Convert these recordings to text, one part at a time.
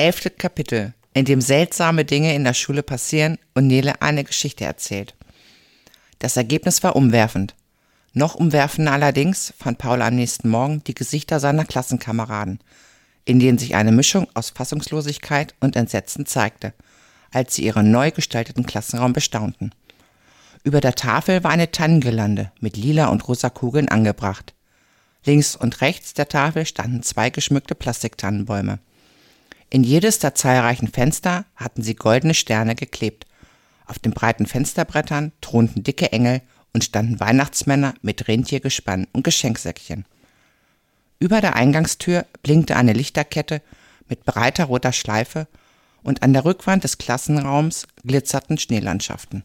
elfte Kapitel, in dem seltsame Dinge in der Schule passieren und Nele eine Geschichte erzählt. Das Ergebnis war umwerfend. Noch umwerfender allerdings fand Paul am nächsten Morgen die Gesichter seiner Klassenkameraden, in denen sich eine Mischung aus Fassungslosigkeit und Entsetzen zeigte, als sie ihren neu gestalteten Klassenraum bestaunten. Über der Tafel war eine Tannengelande mit lila und rosa Kugeln angebracht. Links und rechts der Tafel standen zwei geschmückte Plastiktannenbäume. In jedes der zahlreichen Fenster hatten sie goldene Sterne geklebt. Auf den breiten Fensterbrettern thronten dicke Engel und standen Weihnachtsmänner mit Rentiergespann und Geschenksäckchen. Über der Eingangstür blinkte eine Lichterkette mit breiter roter Schleife und an der Rückwand des Klassenraums glitzerten Schneelandschaften.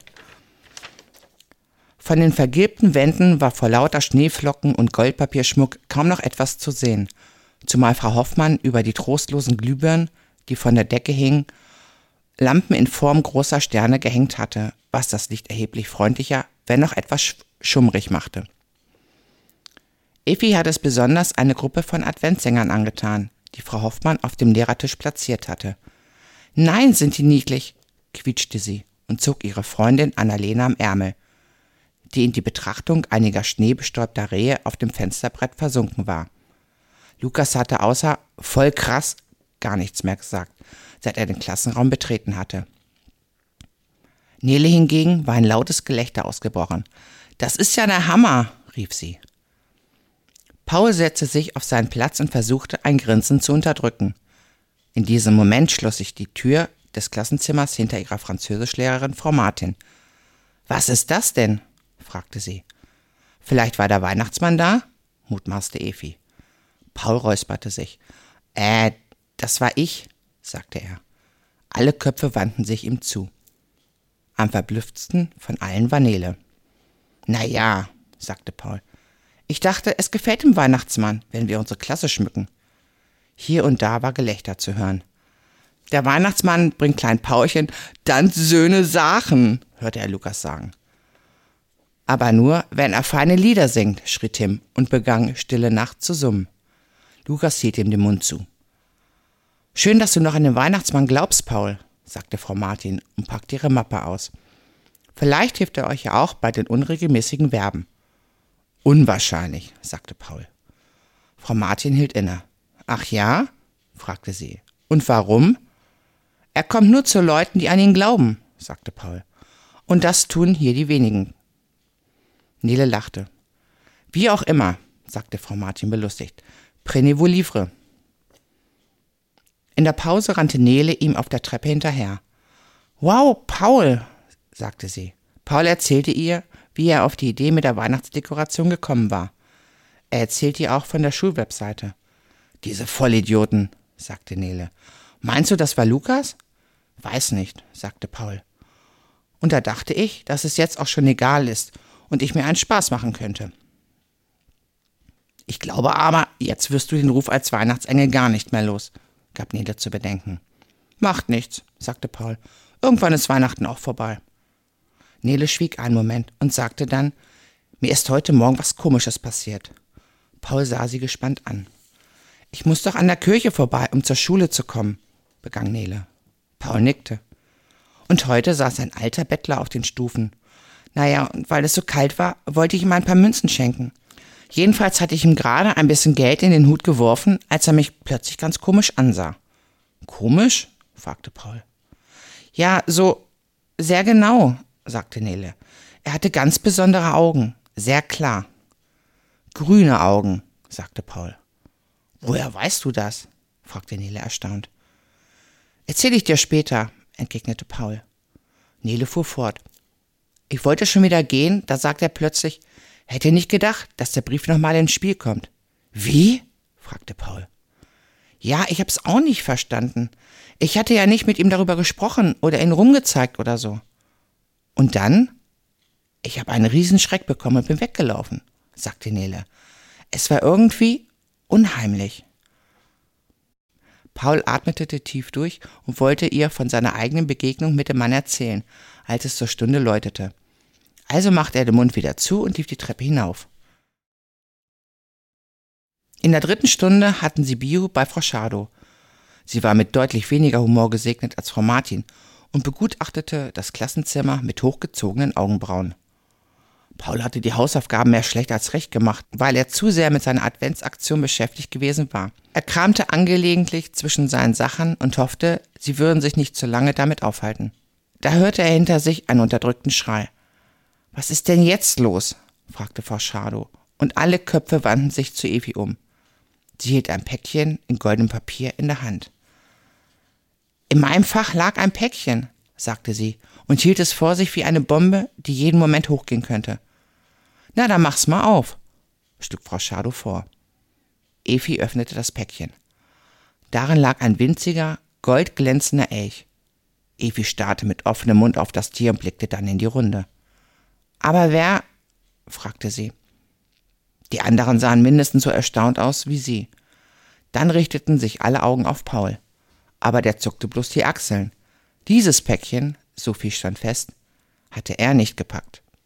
Von den vergilbten Wänden war vor lauter Schneeflocken und Goldpapierschmuck kaum noch etwas zu sehen, zumal Frau Hoffmann über die trostlosen Glühbirnen, die von der Decke hingen, Lampen in Form großer Sterne gehängt hatte, was das Licht erheblich freundlicher, wenn noch etwas schummrig machte. Effi hat es besonders eine Gruppe von Adventsängern angetan, die Frau Hoffmann auf dem Lehrertisch platziert hatte. Nein, sind die niedlich, quietschte sie und zog ihre Freundin Annalena am Ärmel die in die Betrachtung einiger schneebestäubter Rehe auf dem Fensterbrett versunken war. Lukas hatte außer voll krass gar nichts mehr gesagt, seit er den Klassenraum betreten hatte. Nele hingegen war ein lautes Gelächter ausgebrochen. Das ist ja der Hammer, rief sie. Paul setzte sich auf seinen Platz und versuchte, ein Grinsen zu unterdrücken. In diesem Moment schloss sich die Tür des Klassenzimmers hinter ihrer Französischlehrerin Frau Martin. Was ist das denn? fragte sie. Vielleicht war der Weihnachtsmann da? mutmaßte Efi. Paul räusperte sich. Äh, das war ich, sagte er. Alle Köpfe wandten sich ihm zu. Am verblüfftesten von allen war Nele. Na ja, sagte Paul. Ich dachte, es gefällt dem Weihnachtsmann, wenn wir unsere Klasse schmücken. Hier und da war Gelächter zu hören. Der Weihnachtsmann bringt klein Paulchen dann söhne Sachen, hörte er Lukas sagen. Aber nur, wenn er feine Lieder singt, schrie Tim und begann Stille Nacht zu summen. Lukas hielt ihm den Mund zu. Schön, dass du noch an den Weihnachtsmann glaubst, Paul, sagte Frau Martin und packte ihre Mappe aus. Vielleicht hilft er euch ja auch bei den unregelmäßigen Verben. Unwahrscheinlich, sagte Paul. Frau Martin hielt inne. Ach ja? fragte sie. Und warum? Er kommt nur zu Leuten, die an ihn glauben, sagte Paul. Und das tun hier die wenigen. Nele lachte. Wie auch immer, sagte Frau Martin belustigt. Prenez vos livres. In der Pause rannte Nele ihm auf der Treppe hinterher. Wow, Paul, sagte sie. Paul erzählte ihr, wie er auf die Idee mit der Weihnachtsdekoration gekommen war. Er erzählte ihr auch von der Schulwebseite. Diese Vollidioten, sagte Nele. Meinst du, das war Lukas? Weiß nicht, sagte Paul. Und da dachte ich, dass es jetzt auch schon egal ist und ich mir einen Spaß machen könnte. Ich glaube aber, jetzt wirst du den Ruf als Weihnachtsengel gar nicht mehr los, gab Nele zu bedenken. Macht nichts, sagte Paul. Irgendwann ist Weihnachten auch vorbei. Nele schwieg einen Moment und sagte dann, mir ist heute Morgen was Komisches passiert. Paul sah sie gespannt an. Ich muss doch an der Kirche vorbei, um zur Schule zu kommen, begann Nele. Paul nickte. Und heute saß ein alter Bettler auf den Stufen naja, und weil es so kalt war, wollte ich ihm ein paar Münzen schenken. Jedenfalls hatte ich ihm gerade ein bisschen Geld in den Hut geworfen, als er mich plötzlich ganz komisch ansah. Komisch? fragte Paul. Ja, so sehr genau, sagte Nele. Er hatte ganz besondere Augen, sehr klar. Grüne Augen, sagte Paul. Woher weißt du das? fragte Nele erstaunt. Erzähl ich dir später, entgegnete Paul. Nele fuhr fort. Ich wollte schon wieder gehen, da sagt er plötzlich, hätte nicht gedacht, dass der Brief nochmal ins Spiel kommt. Wie? fragte Paul. Ja, ich hab's auch nicht verstanden. Ich hatte ja nicht mit ihm darüber gesprochen oder ihn rumgezeigt oder so. Und dann? Ich habe einen Riesenschreck bekommen und bin weggelaufen, sagte Nele. Es war irgendwie unheimlich. Paul atmete tief durch und wollte ihr von seiner eigenen Begegnung mit dem Mann erzählen, als es zur Stunde läutete. Also machte er den Mund wieder zu und lief die Treppe hinauf. In der dritten Stunde hatten sie Bio bei Frau Schado. Sie war mit deutlich weniger Humor gesegnet als Frau Martin und begutachtete das Klassenzimmer mit hochgezogenen Augenbrauen. Paul hatte die Hausaufgaben mehr schlecht als recht gemacht, weil er zu sehr mit seiner Adventsaktion beschäftigt gewesen war. Er kramte angelegentlich zwischen seinen Sachen und hoffte, sie würden sich nicht zu lange damit aufhalten. Da hörte er hinter sich einen unterdrückten Schrei. Was ist denn jetzt los? fragte Frau Schadow, und alle Köpfe wandten sich zu Evi um. Sie hielt ein Päckchen in goldenem Papier in der Hand. In meinem Fach lag ein Päckchen, sagte sie und hielt es vor sich wie eine Bombe, die jeden Moment hochgehen könnte. Na, dann mach's mal auf, schlug Frau Schadow vor. Evi öffnete das Päckchen. Darin lag ein winziger, goldglänzender Elch. Evi starrte mit offenem Mund auf das Tier und blickte dann in die Runde. Aber wer? fragte sie. Die anderen sahen mindestens so erstaunt aus wie sie. Dann richteten sich alle Augen auf Paul. Aber der zuckte bloß die Achseln. Dieses Päckchen, so viel stand fest, hatte er nicht gepackt.